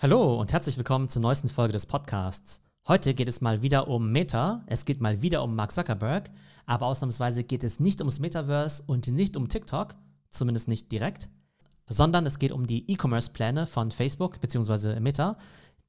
Hallo und herzlich willkommen zur neuesten Folge des Podcasts. Heute geht es mal wieder um Meta, es geht mal wieder um Mark Zuckerberg, aber ausnahmsweise geht es nicht ums Metaverse und nicht um TikTok, zumindest nicht direkt, sondern es geht um die E-Commerce-Pläne von Facebook bzw. Meta,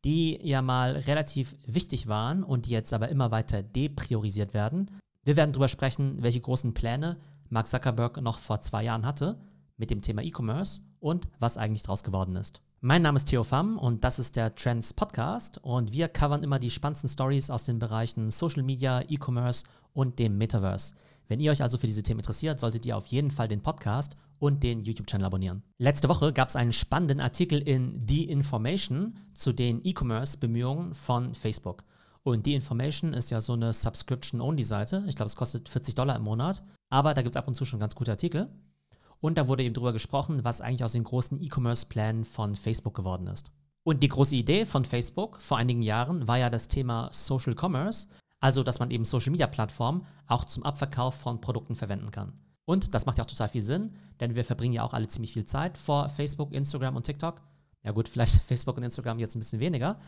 die ja mal relativ wichtig waren und die jetzt aber immer weiter depriorisiert werden. Wir werden darüber sprechen, welche großen Pläne Mark Zuckerberg noch vor zwei Jahren hatte mit dem Thema E-Commerce und was eigentlich daraus geworden ist. Mein Name ist Theo Pham und das ist der Trends Podcast und wir covern immer die spannendsten Stories aus den Bereichen Social Media, E-Commerce und dem Metaverse. Wenn ihr euch also für diese Themen interessiert, solltet ihr auf jeden Fall den Podcast und den YouTube-Channel abonnieren. Letzte Woche gab es einen spannenden Artikel in The Information zu den E-Commerce-Bemühungen von Facebook. Und The Information ist ja so eine Subscription-Only-Seite. Ich glaube, es kostet 40 Dollar im Monat. Aber da gibt es ab und zu schon ganz gute Artikel. Und da wurde eben drüber gesprochen, was eigentlich aus den großen E-Commerce-Plänen von Facebook geworden ist. Und die große Idee von Facebook vor einigen Jahren war ja das Thema Social Commerce, also dass man eben Social-Media-Plattformen auch zum Abverkauf von Produkten verwenden kann. Und das macht ja auch total viel Sinn, denn wir verbringen ja auch alle ziemlich viel Zeit vor Facebook, Instagram und TikTok. Ja gut, vielleicht Facebook und Instagram jetzt ein bisschen weniger,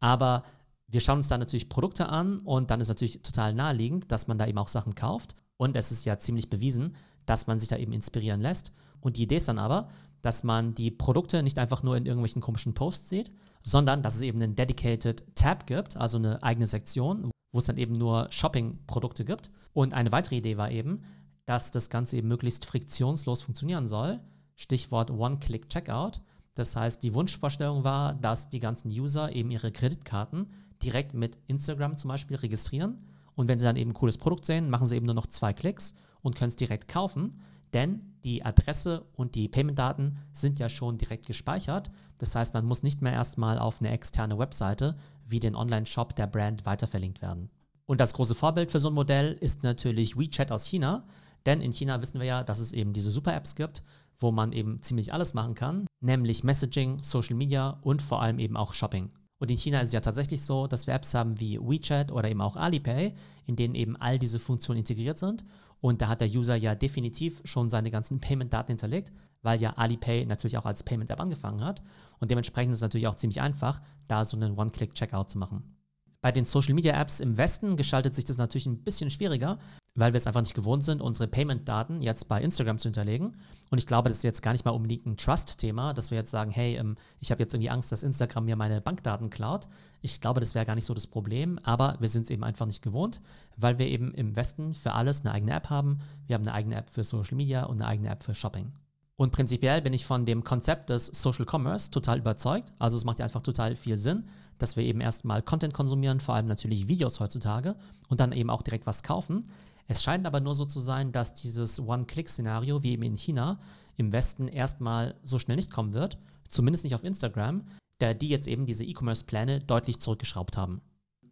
aber wir schauen uns da natürlich Produkte an und dann ist natürlich total naheliegend, dass man da eben auch Sachen kauft. Und es ist ja ziemlich bewiesen, dass man sich da eben inspirieren lässt. Und die Idee ist dann aber, dass man die Produkte nicht einfach nur in irgendwelchen komischen Posts sieht, sondern dass es eben einen dedicated Tab gibt, also eine eigene Sektion, wo es dann eben nur Shopping-Produkte gibt. Und eine weitere Idee war eben, dass das Ganze eben möglichst friktionslos funktionieren soll. Stichwort One-Click-Checkout. Das heißt, die Wunschvorstellung war, dass die ganzen User eben ihre Kreditkarten direkt mit Instagram zum Beispiel registrieren. Und wenn sie dann eben ein cooles Produkt sehen, machen sie eben nur noch zwei Klicks und können es direkt kaufen, denn die Adresse und die Payment-Daten sind ja schon direkt gespeichert. Das heißt, man muss nicht mehr erstmal auf eine externe Webseite wie den Online-Shop der Brand weiterverlinkt werden. Und das große Vorbild für so ein Modell ist natürlich WeChat aus China, denn in China wissen wir ja, dass es eben diese Super-Apps gibt, wo man eben ziemlich alles machen kann, nämlich Messaging, Social Media und vor allem eben auch Shopping. Und in China ist es ja tatsächlich so, dass wir Apps haben wie WeChat oder eben auch Alipay, in denen eben all diese Funktionen integriert sind. Und da hat der User ja definitiv schon seine ganzen Payment-Daten hinterlegt, weil ja Alipay natürlich auch als Payment-App angefangen hat. Und dementsprechend ist es natürlich auch ziemlich einfach, da so einen One-Click-Checkout zu machen. Bei den Social Media Apps im Westen gestaltet sich das natürlich ein bisschen schwieriger, weil wir es einfach nicht gewohnt sind, unsere Payment-Daten jetzt bei Instagram zu hinterlegen. Und ich glaube, das ist jetzt gar nicht mal unbedingt ein Trust-Thema, dass wir jetzt sagen, hey, ähm, ich habe jetzt irgendwie Angst, dass Instagram mir meine Bankdaten klaut. Ich glaube, das wäre gar nicht so das Problem, aber wir sind es eben einfach nicht gewohnt, weil wir eben im Westen für alles eine eigene App haben. Wir haben eine eigene App für Social Media und eine eigene App für Shopping. Und prinzipiell bin ich von dem Konzept des Social Commerce total überzeugt. Also es macht ja einfach total viel Sinn, dass wir eben erstmal Content konsumieren, vor allem natürlich Videos heutzutage und dann eben auch direkt was kaufen. Es scheint aber nur so zu sein, dass dieses One-Click-Szenario, wie eben in China, im Westen erstmal so schnell nicht kommen wird, zumindest nicht auf Instagram, da die jetzt eben diese E-Commerce-Pläne deutlich zurückgeschraubt haben.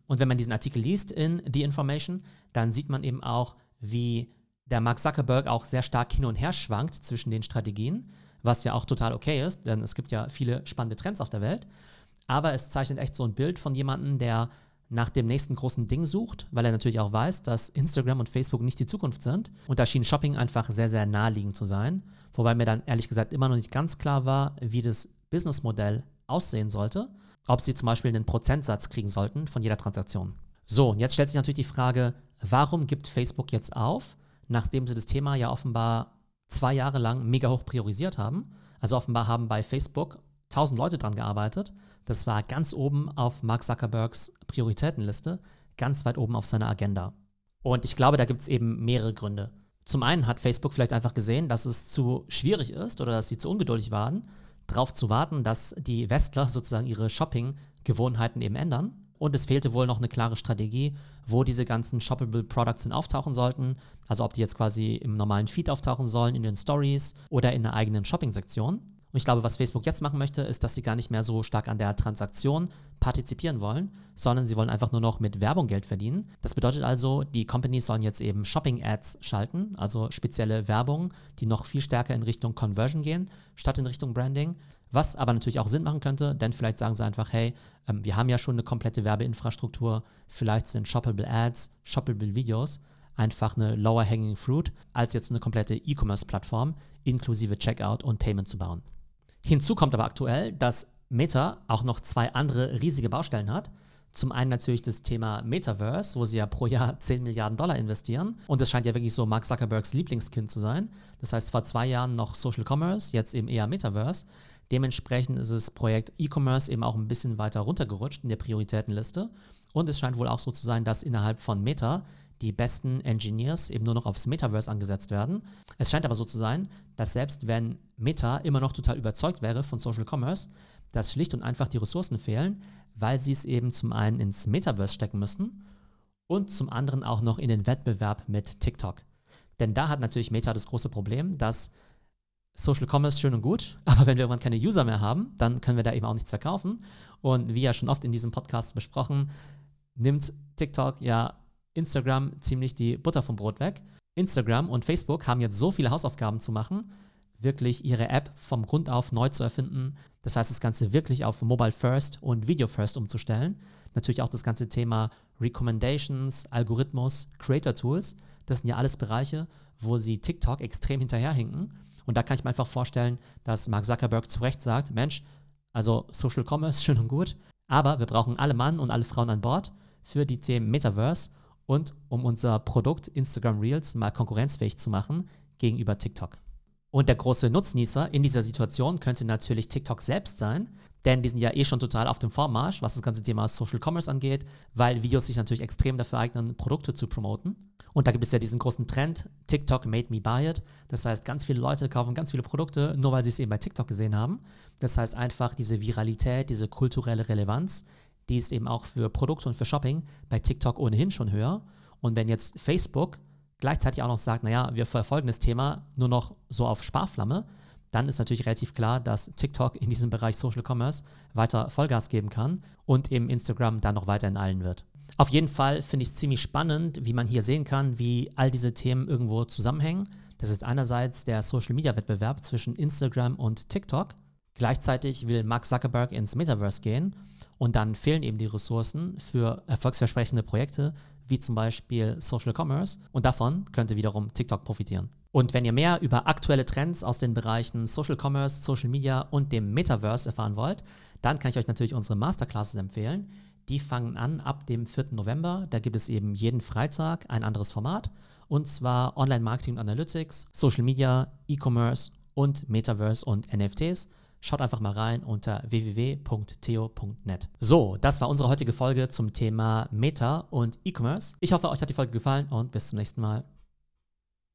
Und wenn man diesen Artikel liest in The Information, dann sieht man eben auch, wie der Mark Zuckerberg auch sehr stark hin und her schwankt zwischen den Strategien, was ja auch total okay ist, denn es gibt ja viele spannende Trends auf der Welt. Aber es zeichnet echt so ein Bild von jemandem, der nach dem nächsten großen Ding sucht, weil er natürlich auch weiß, dass Instagram und Facebook nicht die Zukunft sind. Und da schien Shopping einfach sehr, sehr naheliegend zu sein. Wobei mir dann ehrlich gesagt immer noch nicht ganz klar war, wie das Businessmodell aussehen sollte. Ob sie zum Beispiel einen Prozentsatz kriegen sollten von jeder Transaktion. So, und jetzt stellt sich natürlich die Frage, warum gibt Facebook jetzt auf? nachdem sie das Thema ja offenbar zwei Jahre lang mega hoch priorisiert haben. Also offenbar haben bei Facebook 1000 Leute dran gearbeitet. Das war ganz oben auf Mark Zuckerbergs Prioritätenliste, ganz weit oben auf seiner Agenda. Und ich glaube, da gibt es eben mehrere Gründe. Zum einen hat Facebook vielleicht einfach gesehen, dass es zu schwierig ist oder dass sie zu ungeduldig waren, darauf zu warten, dass die Westler sozusagen ihre Shopping-Gewohnheiten eben ändern. Und es fehlte wohl noch eine klare Strategie, wo diese ganzen Shoppable Products denn auftauchen sollten. Also ob die jetzt quasi im normalen Feed auftauchen sollen, in den Stories oder in einer eigenen Shopping-Sektion. Und ich glaube, was Facebook jetzt machen möchte, ist, dass sie gar nicht mehr so stark an der Transaktion partizipieren wollen, sondern sie wollen einfach nur noch mit Werbung Geld verdienen. Das bedeutet also, die Companies sollen jetzt eben Shopping-Ads schalten, also spezielle Werbung, die noch viel stärker in Richtung Conversion gehen, statt in Richtung Branding. Was aber natürlich auch Sinn machen könnte, denn vielleicht sagen sie einfach, hey, ähm, wir haben ja schon eine komplette Werbeinfrastruktur, vielleicht sind Shoppable Ads, Shoppable Videos einfach eine lower hanging fruit, als jetzt eine komplette E-Commerce-Plattform inklusive Checkout und Payment zu bauen. Hinzu kommt aber aktuell, dass Meta auch noch zwei andere riesige Baustellen hat. Zum einen natürlich das Thema Metaverse, wo sie ja pro Jahr 10 Milliarden Dollar investieren. Und das scheint ja wirklich so Mark Zuckerbergs Lieblingskind zu sein. Das heißt, vor zwei Jahren noch Social Commerce, jetzt eben eher Metaverse. Dementsprechend ist das Projekt E-Commerce eben auch ein bisschen weiter runtergerutscht in der Prioritätenliste. Und es scheint wohl auch so zu sein, dass innerhalb von Meta die besten Engineers eben nur noch aufs Metaverse angesetzt werden. Es scheint aber so zu sein, dass selbst wenn Meta immer noch total überzeugt wäre von Social Commerce, dass schlicht und einfach die Ressourcen fehlen, weil sie es eben zum einen ins Metaverse stecken müssen und zum anderen auch noch in den Wettbewerb mit TikTok. Denn da hat natürlich Meta das große Problem, dass Social Commerce schön und gut, aber wenn wir irgendwann keine User mehr haben, dann können wir da eben auch nichts verkaufen. Und wie ja schon oft in diesem Podcast besprochen, nimmt TikTok ja Instagram ziemlich die Butter vom Brot weg. Instagram und Facebook haben jetzt so viele Hausaufgaben zu machen, wirklich ihre App vom Grund auf neu zu erfinden. Das heißt, das Ganze wirklich auf Mobile First und Video First umzustellen. Natürlich auch das ganze Thema Recommendations, Algorithmus, Creator Tools. Das sind ja alles Bereiche, wo sie TikTok extrem hinterherhinken. Und da kann ich mir einfach vorstellen, dass Mark Zuckerberg zu Recht sagt: Mensch, also Social Commerce, schön und gut, aber wir brauchen alle Mann und alle Frauen an Bord für die Themen Metaverse und um unser Produkt Instagram Reels mal konkurrenzfähig zu machen gegenüber TikTok. Und der große Nutznießer in dieser Situation könnte natürlich TikTok selbst sein, denn die sind ja eh schon total auf dem Vormarsch, was das ganze Thema Social Commerce angeht, weil Videos sich natürlich extrem dafür eignen, Produkte zu promoten. Und da gibt es ja diesen großen Trend, TikTok made me buy it. Das heißt, ganz viele Leute kaufen ganz viele Produkte, nur weil sie es eben bei TikTok gesehen haben. Das heißt einfach diese Viralität, diese kulturelle Relevanz, die ist eben auch für Produkte und für Shopping bei TikTok ohnehin schon höher. Und wenn jetzt Facebook gleichzeitig auch noch sagt, naja, wir verfolgen das Thema nur noch so auf Sparflamme, dann ist natürlich relativ klar, dass TikTok in diesem Bereich Social Commerce weiter Vollgas geben kann und eben Instagram dann noch weiter in allen wird. Auf jeden Fall finde ich es ziemlich spannend, wie man hier sehen kann, wie all diese Themen irgendwo zusammenhängen. Das ist einerseits der Social Media Wettbewerb zwischen Instagram und TikTok. Gleichzeitig will Mark Zuckerberg ins Metaverse gehen und dann fehlen eben die Ressourcen für erfolgsversprechende Projekte, wie zum Beispiel Social Commerce. Und davon könnte wiederum TikTok profitieren. Und wenn ihr mehr über aktuelle Trends aus den Bereichen Social Commerce, Social Media und dem Metaverse erfahren wollt, dann kann ich euch natürlich unsere Masterclasses empfehlen. Die fangen an ab dem 4. November. Da gibt es eben jeden Freitag ein anderes Format. Und zwar Online-Marketing und Analytics, Social Media, E-Commerce und Metaverse und NFTs. Schaut einfach mal rein unter www.theo.net. So, das war unsere heutige Folge zum Thema Meta und E-Commerce. Ich hoffe, euch hat die Folge gefallen und bis zum nächsten Mal.